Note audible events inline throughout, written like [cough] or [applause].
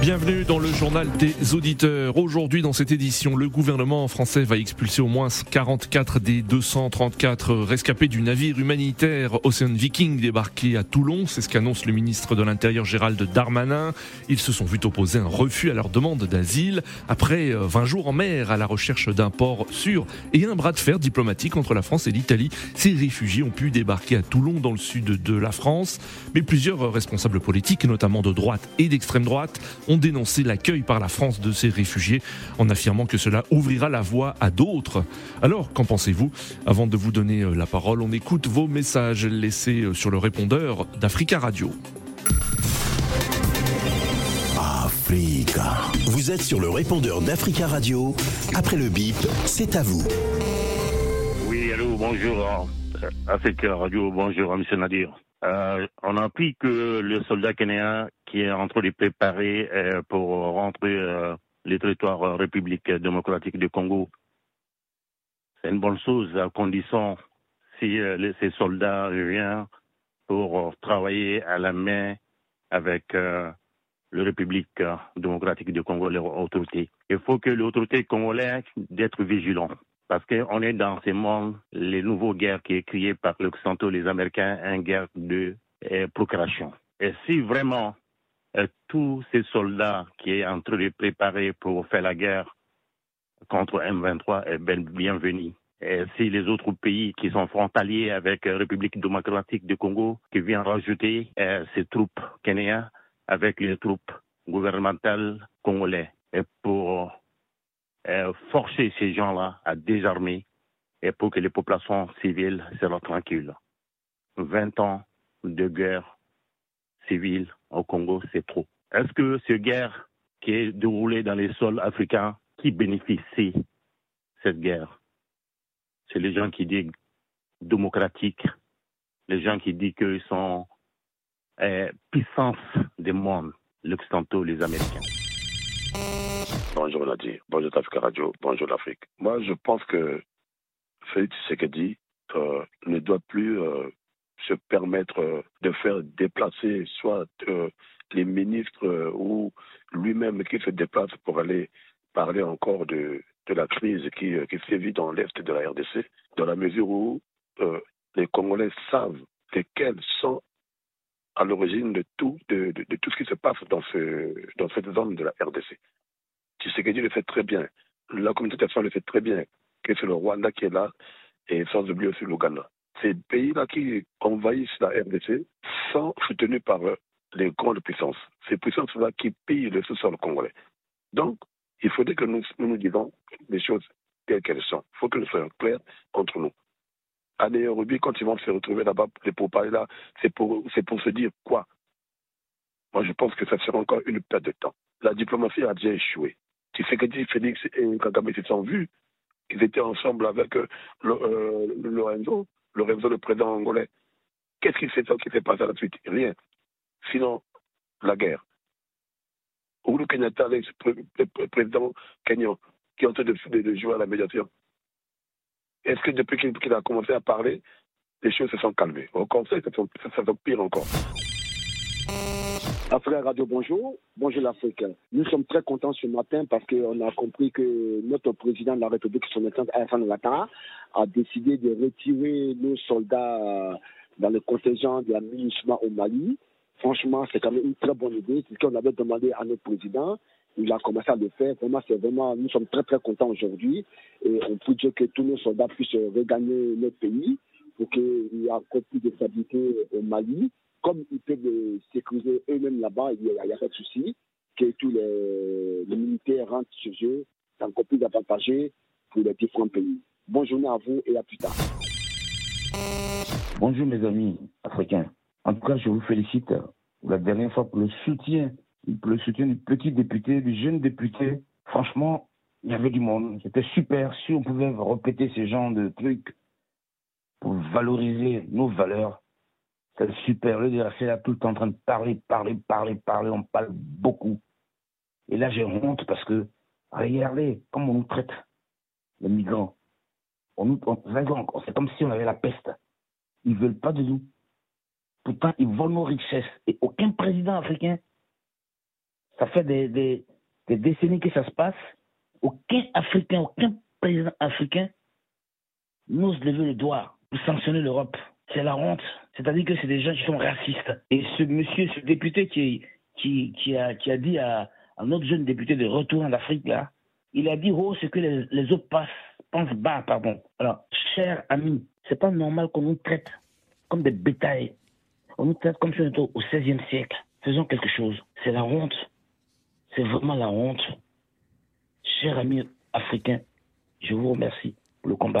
Bienvenue dans le journal des auditeurs. Aujourd'hui, dans cette édition, le gouvernement français va expulser au moins 44 des 234 rescapés du navire humanitaire Ocean Viking débarqué à Toulon. C'est ce qu'annonce le ministre de l'Intérieur Gérald Darmanin. Ils se sont vus opposer un refus à leur demande d'asile après 20 jours en mer à la recherche d'un port sûr et un bras de fer diplomatique entre la France et l'Italie. Ces réfugiés ont pu débarquer à Toulon dans le sud de la France, mais plusieurs responsables politiques, notamment de droite et d'extrême droite, ont dénoncé l'accueil par la France de ces réfugiés en affirmant que cela ouvrira la voie à d'autres. Alors, qu'en pensez-vous? Avant de vous donner euh, la parole, on écoute vos messages laissés euh, sur le répondeur d'Africa Radio. Africa. Vous êtes sur le répondeur d'Africa Radio. Après le bip, c'est à vous. Oui, allô, bonjour. euh, Africa Radio, bonjour, M. Nadir. Euh, on a appris que le soldat kenyaan qui est en train de préparer euh, pour rentrer euh, les territoires euh, République démocratique du Congo, c'est une bonne chose à condition si euh, ces soldats viennent pour travailler à la main avec la République démocratique du Congo, les autorités. Il faut que les autorités congolaises d'être vigilants. Parce qu'on est dans ce monde, les nouveaux guerres qui est créées par l'Occidentaux, les Américains, une guerre de euh, procuration. Et si vraiment euh, tous ces soldats qui est en train de préparer pour faire la guerre contre M23 est ben- bienvenue. Et si les autres pays qui sont frontaliers avec la République démocratique du Congo, qui viennent rajouter euh, ces troupes kenyans avec les troupes gouvernementales congolaises, et pour euh, forcer ces gens-là à désarmer et pour que les populations civiles soient tranquilles. 20 ans de guerre civile au Congo, c'est trop. Est-ce que cette guerre qui est déroulée dans les sols africains, qui bénéficie cette guerre? C'est les gens qui disent démocratiques, les gens qui disent qu'ils sont euh, puissance du monde, l'Occidentaux, les Américains. Bonjour Nadir, bonjour Africa Radio, bonjour l'Afrique. Moi, je pense que Félix Tshisekedi euh, ne doit plus euh, se permettre euh, de faire déplacer soit les ministres ou lui-même qui se déplace pour aller parler encore de, la crise qui, qui sévit dans l'Est de la RDC, dans la mesure où les Congolais savent lesquels sont à l'origine de tout, de tout ce qui se passe dans, ce, dans cette zone de la RDC. Tshisekedi le fait très bien. La communauté internationale le fait très bien. Que c'est le Rwanda qui est là et sans oublier aussi l'Ouganda. Ces pays-là qui envahissent la RDC sont soutenus par euh, les grandes puissances. Ces puissances-là qui pillent le sous-sol congolais. Donc, il faudrait que nous nous, nous disions les choses telles qu'elles sont. Il faut que nous soyons clairs entre nous. À Nairobi, quand ils vont se retrouver là-bas pour parler là, c'est pour, c'est pour se dire quoi? Moi, je pense que ça sera encore une perte de temps. La diplomatie a déjà échoué. Tshisekedi, Félix et Kagame se sont vus. Ils étaient ensemble avec euh, le, euh, Lorenzo, Lorenzo, le président angolais. Qu'est-ce qui s'est passé à la suite? Rien. Sinon, la guerre. Uhuru Kenyatta, l'ex-président kenyan, qui est en train de, jouer à la médiation. Est-ce que depuis qu'il a commencé à parler, les choses se sont calmées? Au contraire, ça ça- pire encore. Afrique Radio, bonjour. Bonjour l'Afrique. Nous sommes très contents ce matin parce qu'on a compris que notre président de la République, son Excellence Alassane Ouattara, a décidé de retirer nos soldats dans le contingent de la MINUSMA au Mali. Franchement, c'est quand même une très bonne idée. C'est ce qu'on avait demandé à notre président. Il a commencé à le faire. Vraiment, c'est vraiment, nous sommes très, très contents aujourd'hui. Et on peut dire que tous nos soldats puissent regagner notre pays pour qu'il y ait encore plus de stabilité au Mali comme ils peuvent le sécuriser eux-mêmes là-bas, il n'y a, pas de souci, que tous les, les militaires rentrent chez eux, c'est encore plus avantageux pour les différents pays. Bonne journée à vous et à plus tard. Bonjour mes amis africains. En tout cas, je vous félicite la dernière fois pour le soutien, pour le soutien du petit député, du jeune député. Franchement, il y avait du monde. C'était super. Si on pouvait répéter ce genre de trucs pour valoriser nos valeurs, c'est super. Le DRC là tout le temps en train de parler, parler, parler, parler. On parle beaucoup. Et là, j'ai honte parce que, regardez comment on nous traite, les migrants. On nous, on, c'est comme si on avait la peste. Ils veulent pas de nous. Pourtant, ils volent nos richesses. Et aucun président africain, ça fait des, des, des décennies que ça se passe, aucun Africain, aucun président africain n'ose lever le doigt pour sanctionner l'Europe. C'est la honte. C'est-à-dire que c'est des gens qui sont racistes. Et ce monsieur, ce député qui, a, dit à, un autre jeune député de retour en Afrique, là, il a dit haut ce que les, les autres pensent bas, pardon. Alors, cher ami, c'est pas normal qu'on nous traite comme des bétails. On nous traite comme si on au XVIe siècle. Faisons quelque chose. C'est la honte. C'est vraiment la honte. Cher ami africain, je vous remercie pour le combat.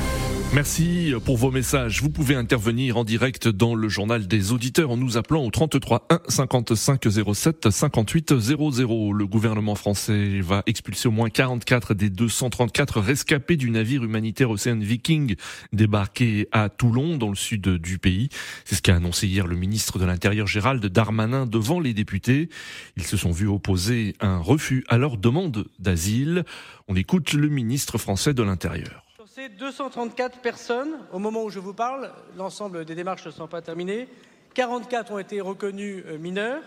Merci pour vos messages. Vous pouvez intervenir en direct dans le journal des auditeurs en nous appelant au 33 1 55 07 58 00. Le gouvernement français va expulser au moins 44 des 234 rescapés du navire humanitaire Océan Viking débarqué à Toulon dans le sud du pays. C'est ce qu'a annoncé hier le ministre de l'Intérieur Gérald Darmanin devant les députés. Ils se sont vus opposer un refus à leur demande d'asile. On écoute le ministre français de l'Intérieur. Ces 234 personnes, au moment où je vous parle, l'ensemble des démarches ne sont pas terminées. 44 ont été reconnus euh, mineurs.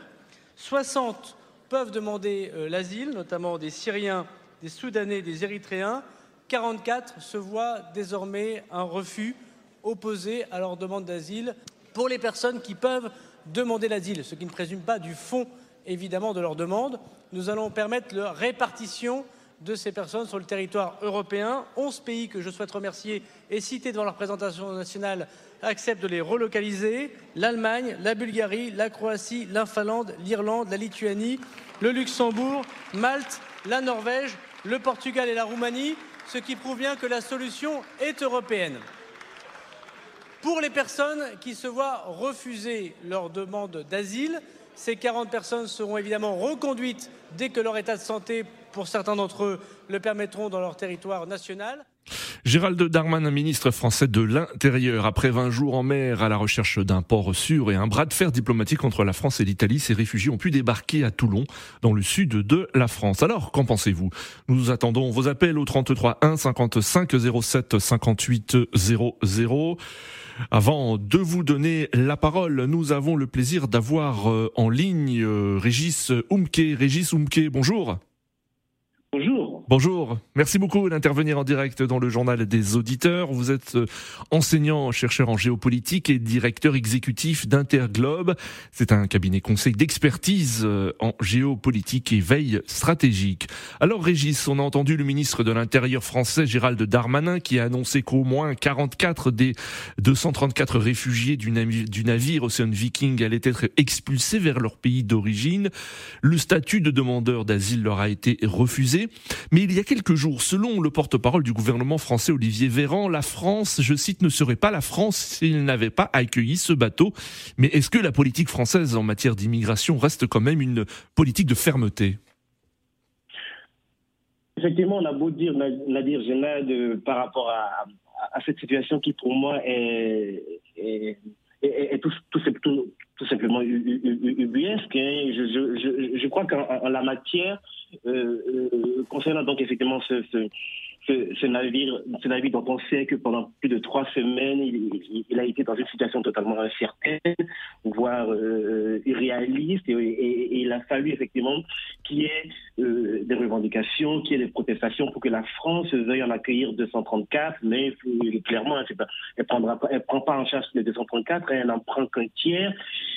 60 peuvent demander euh, l'asile, notamment des Syriens, des Soudanais, des Érythréens. 44 se voient désormais un refus opposé à leur demande d'asile pour les personnes qui peuvent demander l'asile, ce qui ne présume pas du fond évidemment de leur demande. Nous allons permettre leur répartition de ces personnes sur le territoire européen. 11 pays que je souhaite remercier et citer devant la représentation nationale acceptent de les relocaliser. L'Allemagne, la Bulgarie, la Croatie, la Finlande, l'Irlande, la Lituanie, le Luxembourg, Malte, la Norvège, le Portugal et la Roumanie, ce qui prouve bien que la solution est européenne. Pour les personnes qui se voient refuser leur demande d'asile, ces 40 personnes seront évidemment reconduites dès que leur état de santé pour certains d'entre eux, le permettront dans leur territoire national. Gérald Darmanin, ministre français de l'Intérieur, après 20 jours en mer à la recherche d'un port sûr et un bras de fer diplomatique entre la France et l'Italie, ces réfugiés ont pu débarquer à Toulon, dans le sud de la France. Alors, qu'en pensez-vous? Nous attendons vos appels au 33 1 55 07 58 00. Avant de vous donner la parole, nous avons le plaisir d'avoir euh, en ligne euh, Régis Oumke. Régis Oumke, bonjour. Bonjour. Bonjour. Merci beaucoup d'intervenir en direct dans le journal des auditeurs. Vous êtes euh, enseignant, chercheur en géopolitique et directeur exécutif d'Interglobe. C'est un cabinet conseil d'expertise euh, en géopolitique et veille stratégique. Alors Régis, on a entendu le ministre de l'Intérieur français Gérald Darmanin qui a annoncé qu'au moins 44 des 234 réfugiés du navire, du navire Ocean Viking allaient être expulsés vers leur pays d'origine. Le statut de demandeur d'asile leur a été refusé. Mais il y a quelques jours, selon le porte-parole du gouvernement français Olivier Véran, la France, je cite, ne serait pas la France s'il n'avait pas accueilli ce bateau. Mais est-ce que la politique française en matière d'immigration reste quand même une politique de fermeté? Effectivement, on a beau dire, Nadir Genad, par rapport à, cette situation qui, pour moi, est, tout, tout, simplement ubuesque. Hein. Je, je, crois qu'en la matière, euh, euh, concernant donc effectivement ce, ce, navire, ce navire dont on sait que pendant plus de trois semaines, il, a été dans une situation totalement incertaine, voire euh, irréaliste, et, il a fallu effectivement qu'il y ait des revendications, qu'il y ait des protestations pour que la France veuille en accueillir 234, mais clairement, elle ne prend pas en charge les 234, elle n'en prend qu'un tiers,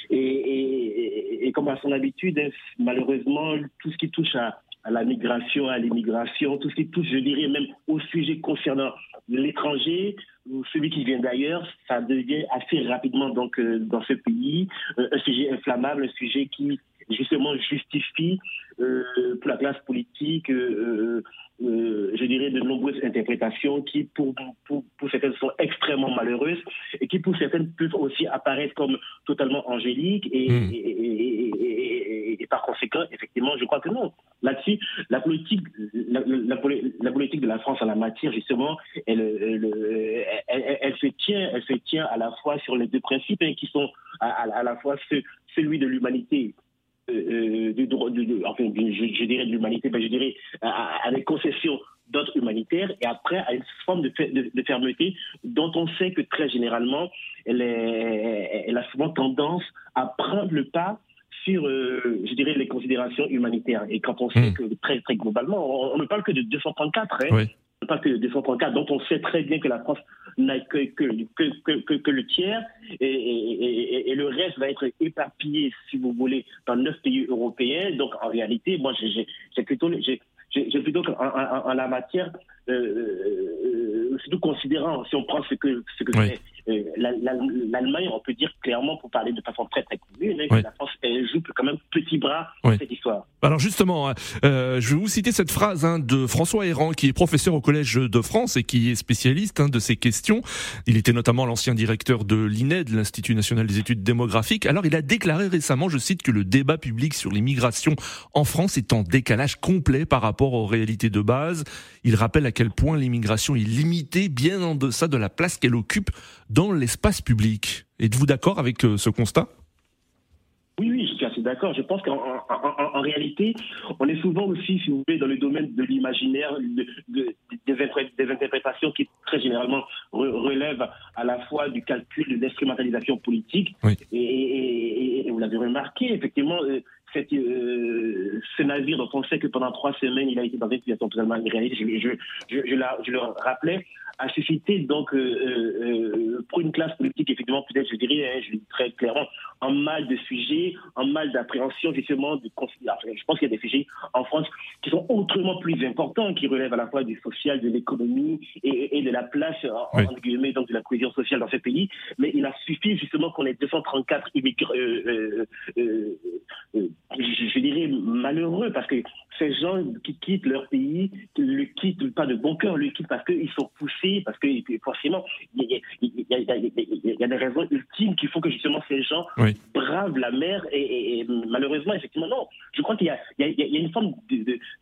et, et, comme à son habitude, malheureusement, tout ce qui touche à à la migration, à l'immigration, tout ce qui touche, je dirais, même au sujet concernant l'étranger ou celui qui vient d'ailleurs, ça devient assez rapidement donc euh, dans ce pays euh, un sujet inflammable, un sujet qui justement justifie euh, pour la classe politique, je dirais, de nombreuses interprétations qui, pour, pour, pour, certaines, sont extrêmement malheureuses et qui, pour certaines, peuvent aussi apparaître comme totalement angéliques et, hmm. et, et, et par conséquent, effectivement, je crois que non. Là-dessus, la politique, la, la, politique de la France en la matière, justement, elle, elle, elle, se tient, elle se tient à la fois sur les deux principes hein, qui sont à, à, la fois celui de l'humanité du droit, enfin, je, dirais de l'humanité, ben, je dirais à, des concessions d'autres humanitaires et après à une forme de, de, fermeté dont on sait que très généralement elle, est, elle a souvent tendance à prendre le pas sur, euh, je dirais, les considérations humanitaires. Et quand on sait hmm. que très, très globalement, on, ne parle que de 234, hein, oui. on ne parle que de 234, donc on sait très bien que la France que, que, que, que, le tiers et, et, le reste va être éparpillé, si vous voulez, dans neuf pays européens. Donc en réalité, moi, j'ai plutôt, j'ai plutôt en, la matière, euh, euh, surtout considérant, si on prend ce que, ce que c'est euh, l'Allemagne, on peut dire clairement, pour parler de façon très très commune, hein, que la France joue quand même petit bras dans cette histoire. Alors justement, hein, euh, je vais vous citer cette phrase hein, de François Héran, qui est professeur au Collège de France et qui est spécialiste de ces questions. Il était notamment l'ancien directeur de l'INED, l'Institut national des études démographiques. Alors il a déclaré récemment, je cite, que le débat public sur l'immigration en France est en décalage complet par rapport aux réalités de base. Il rappelle à quel point l'immigration est limitée bien en deçà de la place qu'elle occupe dans l'espace public. Êtes-vous d'accord avec euh, ce constat? Oui, oui, je suis assez d'accord. Je pense qu'en en, réalité, on est souvent aussi, si vous voulez, dans le domaine de l'imaginaire, de, des, interprétations qui très généralement relèvent à la fois du calcul, de l'instrumentalisation politique. Et, vous l'avez remarqué, effectivement, euh, cette, euh, ce navire dont on sait que pendant trois semaines, il a été dans une situation totalement irréaliste, je, je, je, je, je le rappelais, a suscité donc euh, euh, pour une classe politique effectivement peut-être je dirais hein, je dis très clairement un mal de sujets, un mal d'appréhension justement de je pense qu'il y a des sujets en France qui sont autrement plus importants qui relèvent à la fois du social de l'économie et, et, de la place en, guillemets donc de la cohésion sociale dans ce pays. Mais il a suffi justement qu'on ait 234 immigrants euh, je, dirais malheureux parce que ces gens qui quittent leur pays, qui le quittent pas de bon cœur, le quittent parce qu'ils sont poussés, parce que forcément, il y, a des raisons ultimes qui font que justement ces gens bravent la mer et, malheureusement, effectivement, non. Je crois qu'il y, a une forme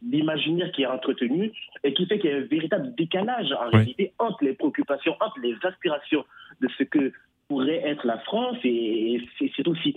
d'imaginaire qui est entretenue et qui fait qu'il y a un véritable décalage en réalité entre les préoccupations, entre les aspirations de ce que pourrait être la France et, c'est surtout si,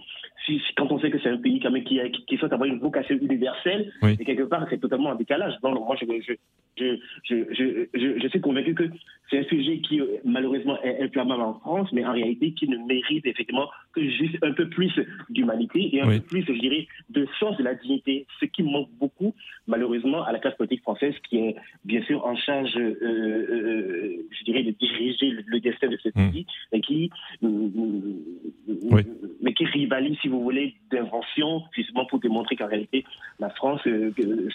quand on sait que c'est un pays quand même qui, qui, souhaite avoir une vocation universelle et quelque part c'est totalement en décalage. Donc moi je, je, je, je, je, je suis convaincu que c'est un sujet qui malheureusement est inflammable en France, mais en réalité qui ne mérite effectivement que juste un peu plus d'humanité et un peu plus, je dirais, de sens de la dignité, ce qui manque beaucoup malheureusement à la classe politique française qui est bien sûr en charge, euh, euh, je dirais, de diriger le, destin de ce mmh. pays et qui mais qui rivalise, si vous voulez, d'invention, justement pour démontrer qu'en réalité, la France, euh,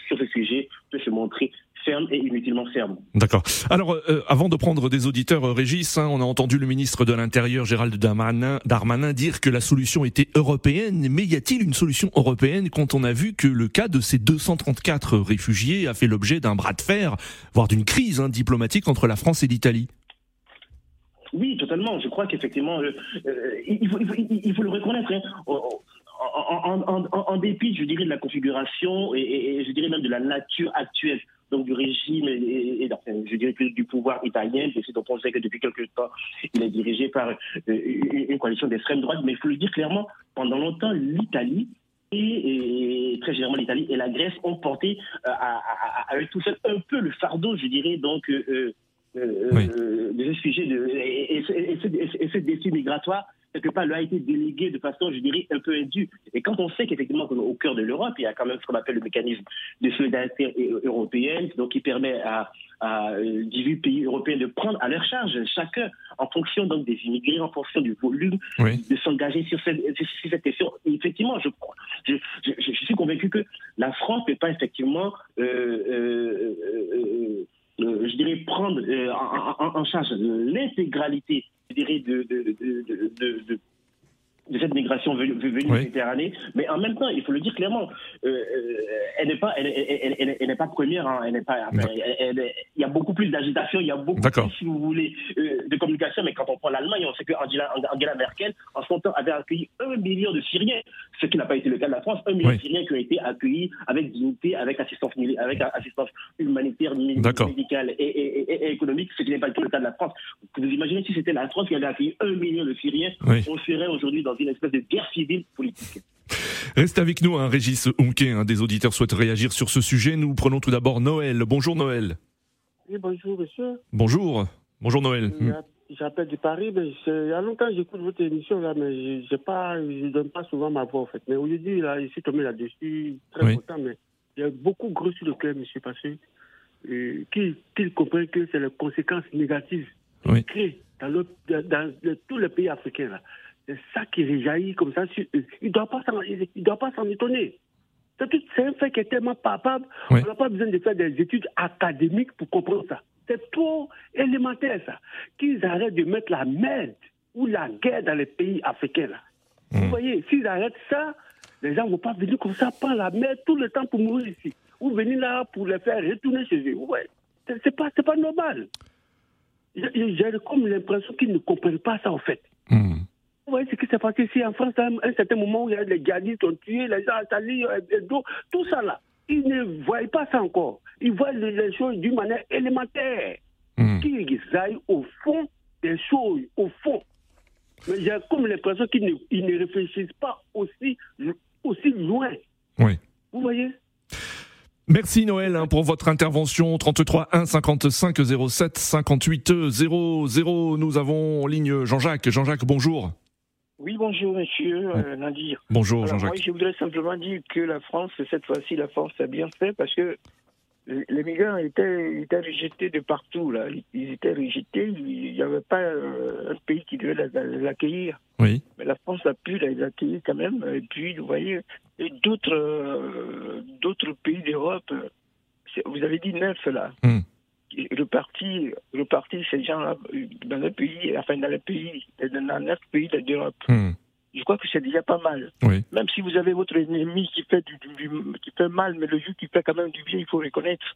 sur ce sujet, peut se montrer ferme et inutilement ferme. D'accord. Alors, euh, avant de prendre des auditeurs, euh, Régis, hein, on a entendu le ministre de l'Intérieur, Gérald Darmanin, Darmanin, dire que la solution était européenne. Mais y a-t-il une solution européenne quand on a vu que le cas de ces 234 réfugiés a fait l'objet d'un bras de fer, voire d'une crise hein, diplomatique entre la France et l'Italie? Oui, totalement. Je crois qu'effectivement, euh, euh, il, faut, le reconnaître. Hein. En, dépit, je dirais, de la configuration et, je dirais même de la nature actuelle donc du régime et, je dirais plus du pouvoir italien, c'est dont on sait que depuis quelques temps, il est dirigé par euh, une coalition d'extrême droite. Mais il faut le dire clairement, pendant longtemps, l'Italie et, très généralement l'Italie et la Grèce ont porté à, eux tout seul un peu le fardeau, je dirais, donc euh, euh, de ce sujet de, et, ce, défi migratoire quelque part, lui a été délégué de façon, je dirais, un peu indue. Et quand on sait qu'effectivement, au cœur de l'Europe, il y a quand même ce qu'on appelle le mécanisme de solidarité européenne, donc qui permet à, à 18 pays européens de prendre à leur charge, chacun, en fonction donc des immigrés, en fonction du volume, de s'engager sur cette, sur cette question. effectivement, je, je, je, je, suis convaincu que la France ne peut pas effectivement euh, euh, euh euh, je dirais, prendre euh, en, charge l'intégralité, je dirais, de, de, de, de cette migration venue de Méditerranée. Mais en même temps, il faut le dire clairement, euh, elle n'est pas, elle, elle, elle, elle n'est pas première. Hein, elle n'est pas. il y a beaucoup plus d'agitation, il y a beaucoup plus, si vous voulez, de communication. Mais quand on prend l'Allemagne, on sait que Angela, Merkel, en son temps, avait accueilli un million de Syriens, ce qui n'a pas été le cas de la France. Un million de Syriens qui ont été accueillis avec dignité, avec assistance, avec assistance humanitaire, médicale et, et, et, économique, ce qui n'est pas le cas de la France. Vous imaginez si c'était la France qui avait accueilli un million de Syriens, on serait aujourd'hui dans une espèce de guerre civile politique. Reste avec nous, un hein, Régis Unke, un des auditeurs souhaite réagir sur ce sujet. Nous prenons tout d'abord Noël. Bonjour Noël. Oui, bonjour monsieur. Bonjour. Bonjour Noël. J'appelle de Paris, mais il y a longtemps j'écoute votre émission là, mais je ne donne pas souvent ma voix en fait. Mais aujourd'hui, là, je suis tombé là-dessus, très content, mais il y a beaucoup gros sur le cœur, monsieur Passé, qui, qui comprennent que c'est les conséquences négatives oui. créées dans, dans, tous les pays africains là. C'est ça qui réjaillit comme ça. Il ne doit pas s'en étonner. C'est un fait qui est tellement palpable. On n'a pas besoin de faire des études académiques pour comprendre ça. C'est trop élémentaire, ça. Qu'ils arrêtent de mettre la merde ou la guerre dans les pays africains, là. Vous hmm. voyez, s'ils arrêtent ça, les gens ne vont pas venir comme ça, prendre la merde tout le temps pour mourir ici. Ou venir là pour les faire retourner chez eux. Ouais. C'est pas, pas normal. J'ai comme l'impression qu'ils ne comprennent pas ça, en fait. Hmm. Vous voyez ce qui s'est passé ici en France, à un certain moment où il y a les djihadistes ont tué, les gens assaillis, euh, tout ça là. Ils ne voient pas ça encore. Ils voient les choses d'une manière élémentaire. Mmh. Qu'ils aillent au fond des choses, au fond. Mais j'ai comme l'impression qu'ils ne, ne, réfléchissent pas aussi, aussi loin. Oui. Vous voyez? Merci Noël hein, pour votre intervention 33 1 55 07 58 00. Nous avons en ligne Jean-Jacques. Jean-Jacques, bonjour. Oui, bonjour, monsieur euh, Nadir. Bonjour, Jean-Jacques. je voudrais simplement dire que la France, cette fois-ci, la France a bien fait parce que les migrants étaient, étaient rejetés de partout. Là. Ils étaient rejetés. Il n'y avait pas euh, un pays qui devait les accueillir. Oui. Mais la France a pu les accueillir quand même. Et puis, vous voyez, d'autres euh, d'autres pays d'Europe, vous avez dit neuf là. Hmm repartis, repartis ces gens-là dans le pays, enfin dans les pays, dans neuf pays d'Europe. Hmm. Je crois que c'est déjà pas mal. Même si vous avez votre ennemi qui fait, du, qui fait mal, mais le jeu qui fait quand même du bien, il faut reconnaître.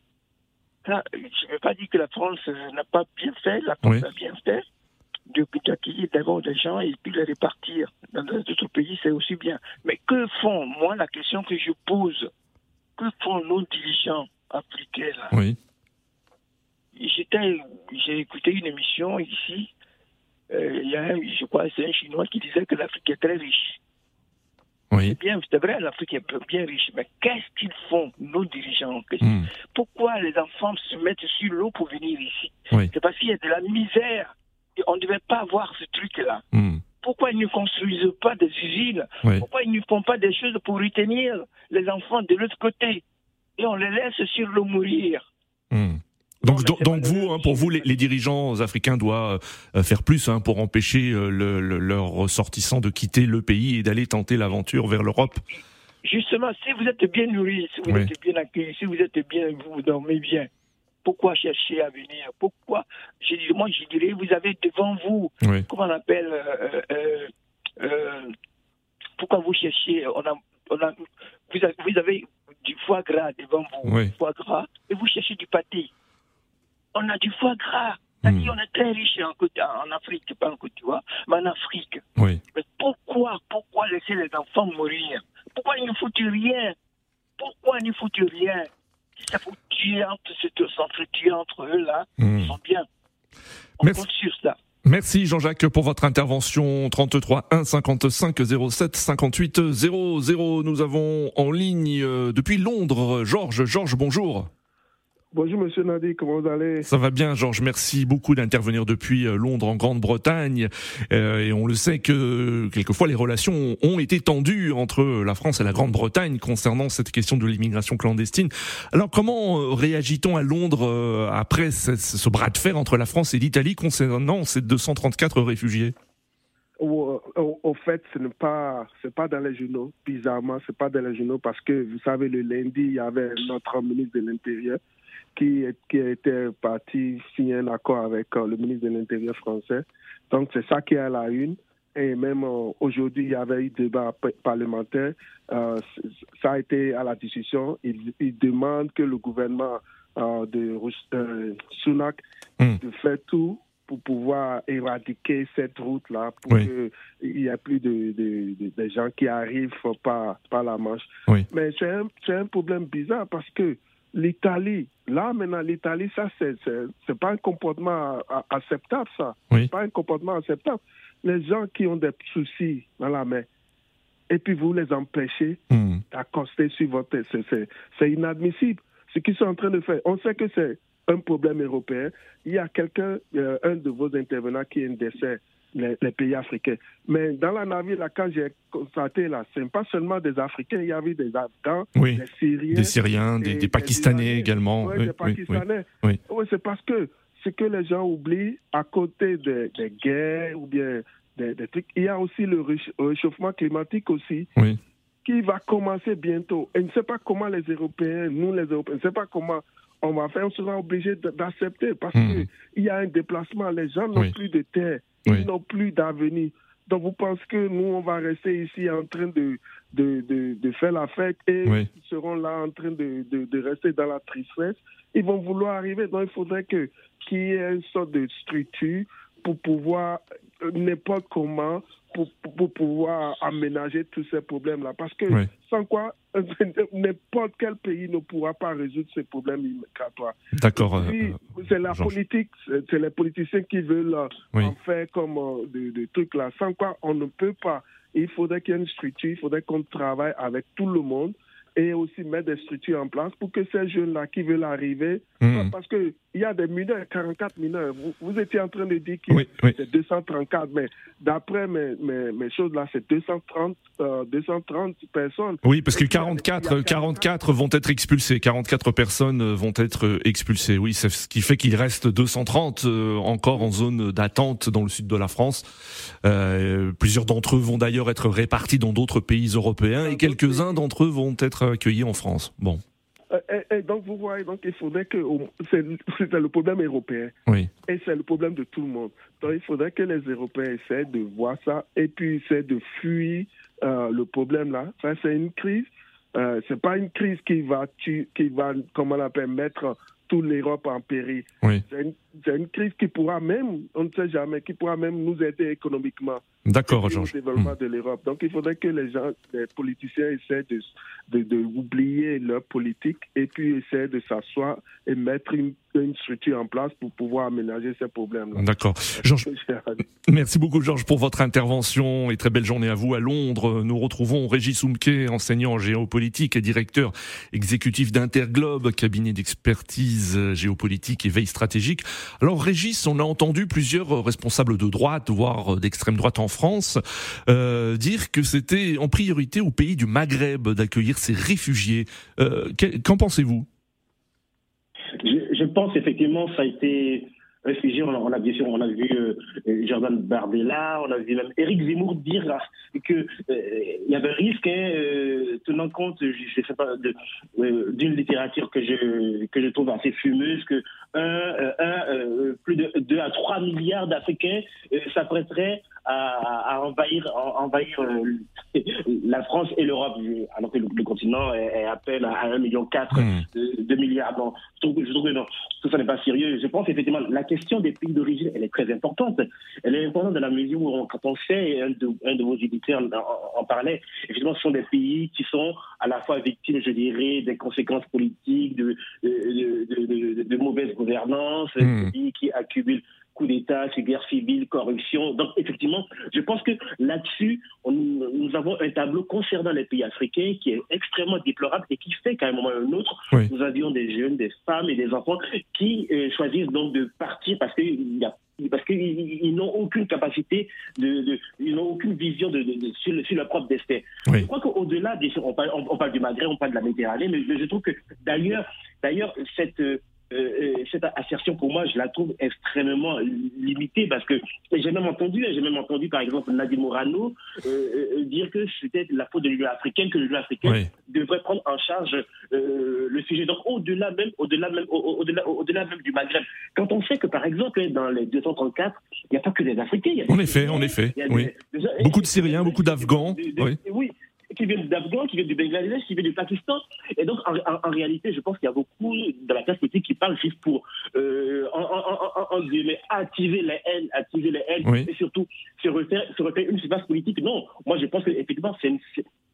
Là, je ne veux pas dire que la France n'a pas bien fait, la France a bien fait d'accueillir d'abord des gens et puis les répartir dans d'autres pays, c'est aussi bien. Mais que font, moi, la question que je pose, que font nos dirigeants africains là? Oui j'étais, j'ai écouté une émission ici. Euh, il y a je crois, c'est un Chinois qui disait que l'Afrique est très riche. Oui. C'est bien, c'est vrai, l'Afrique est bien riche, mais qu'est-ce qu'ils font, nos dirigeants hmm. Pourquoi les enfants se mettent sur l'eau pour venir ici C'est parce qu'il y a de la misère. Et on ne devait pas avoir ce truc-là. Hmm. Pourquoi ils ne construisent pas des usines Pourquoi ils ne font pas des choses pour retenir les enfants de l'autre côté Et on les laisse sur l'eau mourir. Donc, donc, vous, hein, pour vous, les, dirigeants africains doivent euh, faire plus hein, pour empêcher euh, leurs ressortissants de quitter le pays et d'aller tenter l'aventure vers l'Europe. Justement, si vous êtes bien nourri, si vous êtes bien accueilli, si vous êtes bien, vous dormez bien, pourquoi chercher à venir? Pourquoi? Moi, je dirais, vous avez devant vous, comment on appelle euh, Pourquoi vous cherchez? On a, on a, vous, avez, vous, avez, du foie gras devant vous, du foie gras, et vous cherchez du pâté on a du foie gras. Hmm. On est très riche en, en Afrique, pas en Côte d'Ivoire, mais en Afrique. Oui. Mais pourquoi, pourquoi laisser les enfants mourir? Pourquoi ils ne foutent rien? Pourquoi ils ne foutent rien? Si ça faut tuer entre, s'entretuer entre eux, là, hmm. ils sont bien. On Merci. compte sur ça. Merci Jean-Jacques pour votre intervention 33 1 55 07 58 00. Nous avons en ligne euh, depuis Londres Georges. Georges, bonjour. Bonjour Monsieur Nadi, comment vous allez? Ça va bien Georges, merci beaucoup d'intervenir depuis euh, Londres en Grande-Bretagne. Euh, et on le sait que quelquefois les relations ont été tendues entre la France et la Grande-Bretagne concernant cette question de l'immigration clandestine. Alors comment euh, réagit-on à Londres après ce, bras de fer entre la France et l'Italie concernant ces 234 réfugiés? Au, au, fait, ce n'est pas, c'est pas dans les journaux. Bizarrement, c'est pas dans les journaux parce que vous savez, le lundi, il y avait notre ministre de l'Intérieur qui, qui était parti signer un accord avec euh, le ministre de l'Intérieur français. Donc c'est ça qui est à la une. Et même euh, aujourd'hui, il y avait eu débat parlementaire. Euh, ça a été à la discussion. Il, il demande que le gouvernement de Sunak hmm. de faire tout pour pouvoir éradiquer cette route-là, pour qu'il n'y ait plus de, de, gens qui arrivent par, par la Manche. Mais c'est un, un, problème bizarre parce que l'Italie, là maintenant, l'Italie, ça, c'est, c'est, pas un comportement acceptable, ça. C'est pas un comportement acceptable. Les gens qui ont des soucis dans la main, et puis vous les empêchez mmh. d'accoster sur votre... C'est inadmissible. Ce qu'ils sont en train de faire, on sait que c'est un problème européen. Il y a quelqu'un, euh, un de vos intervenants qui est un décès les, pays africains. Mais dans la navire, là, quand j'ai constaté, là, ce n'est pas seulement des Africains, il y avait des Afghans, des Syriens. Des Syriens, des, Pakistanais également. Oui, des Pakistanais. Oui, c'est parce que ce que les gens oublient, à côté des, guerres ou bien des, trucs, il y a aussi le réchauffement climatique aussi. Qui va commencer bientôt. Et je ne sais pas comment les Européens, nous les Européens, je ne sais pas comment on va faire, on sera obligé d'accepter parce hmm. qu'il y a un déplacement. Les gens n'ont plus de terre. Ils n'ont plus d'avenir. Donc vous pensez que nous, on va rester ici en train de, de, de, faire la fête et ils seront là en train de, de, rester dans la tristesse? Ils vont vouloir arriver. Donc il faudrait que qu'il y ait une sorte de structure pour pouvoir euh, n'importe comment pour, pour, pouvoir aménager tous ces problèmes-là. Parce que sans quoi, [laughs] n'importe quel pays ne pourra pas résoudre ces problèmes migratoires. D'accord. Euh, c'est la politique, c'est les politiciens qui veulent euh, en faire comme des, des trucs là. Sans quoi, on ne peut pas. Il faudrait qu'il y ait une structure, il faudrait qu'on travaille avec tout le monde et aussi mettre des structures en place pour que ces jeunes-là qui veulent arriver, hmm. parce qu'il y a des mineurs, 44 mineurs. Vous, étiez en train de dire que c'est 234, mais d'après mes, mes, choses là, c'est 230, 230 euh, personnes. Oui, parce que 44, 44 vont être expulsés, 44 personnes euh, vont être euh, expulsées. Oui, c'est ce qui fait qu'il reste 230 encore en zone d'attente dans le sud de la France. plusieurs d'entre eux vont d'ailleurs être répartis dans d'autres pays européens et quelques-uns d'entre eux vont être accueillis en France. Bon. Euh, et, donc, vous voyez, donc il faudrait que. C'est le problème européen. Oui. Et c'est le problème de tout le monde. Donc, il faudrait que les Européens essaient de voir ça et puis essaient de fuir euh, le problème là. Enfin, c'est une crise. Euh, c'est pas une crise qui va, qui va comment on appelle, mettre toute l'Europe en péril. Oui. C'est une, crise qui pourra même, on ne sait jamais, qui pourra même nous aider économiquement. D'accord, Georges. Au développement hmm. de l'Europe. Donc il faudrait que les gens, les politiciens essaient de, de, de oublier leur politique et puis essaient de s'asseoir et mettre une une structure en place pour pouvoir aménager ces problèmes-là. D'accord. Georges, [laughs] merci beaucoup Georges pour votre intervention et très belle journée à vous à Londres. Nous retrouvons Régis Soumke, enseignant en géopolitique et directeur exécutif d'Interglobe, cabinet d'expertise géopolitique et veille stratégique. Alors Régis, on a entendu plusieurs responsables de droite, voire d'extrême droite en France, euh, dire que c'était en priorité au pays du Maghreb d'accueillir ces réfugiés. Euh, Qu'en pensez-vous? Je pense effectivement ça a été réfugié. On a, bien sûr, on a vu euh, Jordan Bardella, on a vu même Éric Zemmour dire que euh, il y avait un risque, hein, tenant compte, je, sais pas, d'une littérature que je que je trouve assez fumeuse, que un, un plus de 2 à 3 milliards d'Africains s'apprêteraient à, envahir, envahir la France et l'Europe, alors que le, continent est, à peine à 1,4 million, mmh. 2 milliards. Je trouve, je trouve que non, tout ça n'est pas sérieux. Je pense effectivement la question des pays d'origine, elle est très importante. Elle est importante dans la mesure où, quand on sait, un de, un de vos éditeurs en, parlait, effectivement, ce sont des pays qui sont à la fois victimes, je dirais, des conséquences politiques, de, de, de, mauvaise gouvernance, mmh. des pays qui accumulent coup d'État, guerre civile, corruption. Donc, effectivement, je pense que là-dessus, nous avons un tableau concernant les pays africains qui est extrêmement déplorable et qui fait qu'à un moment ou à un autre, nous avions des jeunes, des femmes et des enfants qui euh, choisissent donc de partir parce qu'il y a parce qu'ils n'ont aucune capacité, de, ils n'ont aucune vision de, sur, leur propre destin. Je crois qu'au-delà, on parle, on, parle du Maghreb, on parle de la Méditerranée, mais je, je trouve que d'ailleurs, d'ailleurs cette euh, euh, cette assertion, pour moi, je la trouve extrêmement limitée parce que j'ai même entendu, j'ai même entendu, par exemple, Nadim Morano euh, dire que c'était la faute de l'Union africaine, que l'Union africaine devrait prendre en charge le sujet. Donc, au-delà même, au-delà même, au-delà, au-delà même du Maghreb. Quand on sait que, par exemple, dans les 234, il n'y a pas que des Africains. en effet, en effet. Oui. beaucoup de Syriens, beaucoup d'Afghans. oui. oui qui viennent d'Afghan, qui viennent du Bangladesh, qui viennent du Pakistan. Et donc, en, réalité, je pense qu'il y a beaucoup de la classe politique qui parle juste pour, euh, en, en, attiser les haines, attiser les haines, et surtout se refaire, se refaire une surface politique. Non, moi, je pense qu'effectivement, c'est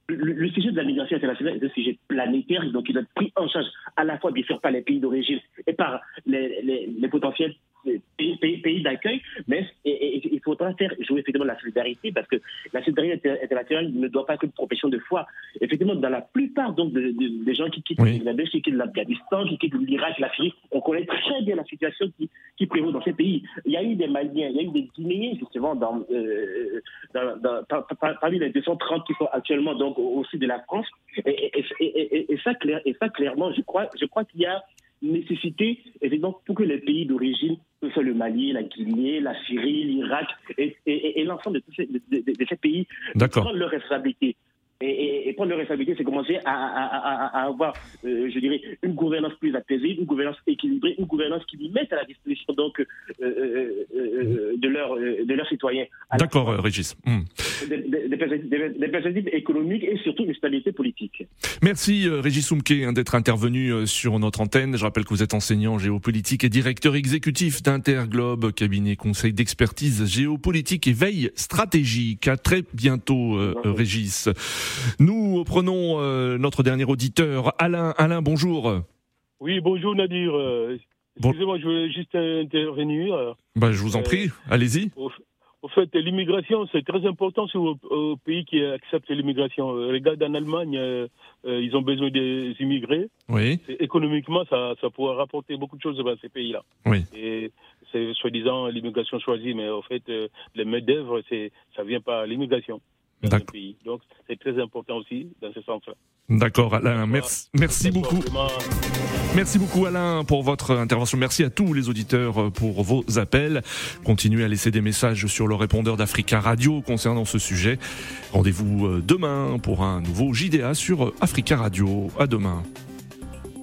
le, sujet de la migration internationale est un sujet planétaire, donc il doit être pris en charge à la fois, bien sûr, par les pays d'origine et par les, les, les potentiels pays, pays, d'accueil, mais il faudra faire jouer effectivement la solidarité parce que la solidarité internationale ne doit pas être une profession de foi. Effectivement, dans la plupart donc, des gens qui quittent oui. qui quittent l'Afghanistan, qui quittent l'Irak, la Syrie, on connaît très bien la situation qui, qui, prévaut dans ces pays. Il y a eu des Maliens, il y a eu des Guinéens justement dans, euh, dans, dans, parmi les 230 qui sont actuellement donc au sud de la France. Et, et, et, ça, clair, et ça clairement, je crois, je crois qu'il y a nécessité, évidemment, pour que les pays d'origine, que ce soit le Mali, la Guinée, la Syrie, l'Irak et, et, et l'ensemble de, ces, de, de, de ces pays prennent leurs responsabilités et, et, prendre leur responsabilité, c'est commencer à, à, à, avoir, euh, je dirais, une gouvernance plus apaisée, une gouvernance équilibrée, une gouvernance qui mette à la disposition donc euh, euh, euh de leurs de leurs citoyens. D'accord, Régis. Des, des, perspectives économiques et surtout une stabilité politique. Merci Régis Soumke hein, d'être intervenu sur notre antenne. Je rappelle que vous êtes enseignant géopolitique et directeur exécutif d'Interglobe, cabinet conseil d'expertise géopolitique et veille stratégique. À très bientôt, Régis. Nous prenons euh, notre dernier auditeur, Alain. Alain, bonjour. Oui, bonjour Nadir. Euh, excusez-moi, je voulais juste intervenir. Bah, je vous en prie, allez-y. Au, fait, l'immigration, c'est très important sur aux pays qui acceptent l'immigration. Euh, Regarde en Allemagne, ils ont besoin des immigrés. Oui. Économiquement, ça, ça pourrait rapporter beaucoup de choses dans ces pays-là. Oui. Et c'est soi-disant l'immigration choisie, mais au fait, les main-d'œuvre, ça vient par l'immigration. Donc c'est très important aussi dans ce sens-là. D'accord, Alain. Merci, merci beaucoup. Merci beaucoup, Alain, pour votre intervention. Merci à tous les auditeurs euh, pour vos appels. Continuez à laisser des messages sur le répondeur d'Africa Radio concernant ce sujet. Rendez-vous euh, demain pour un nouveau JDA sur Africa Radio. À demain.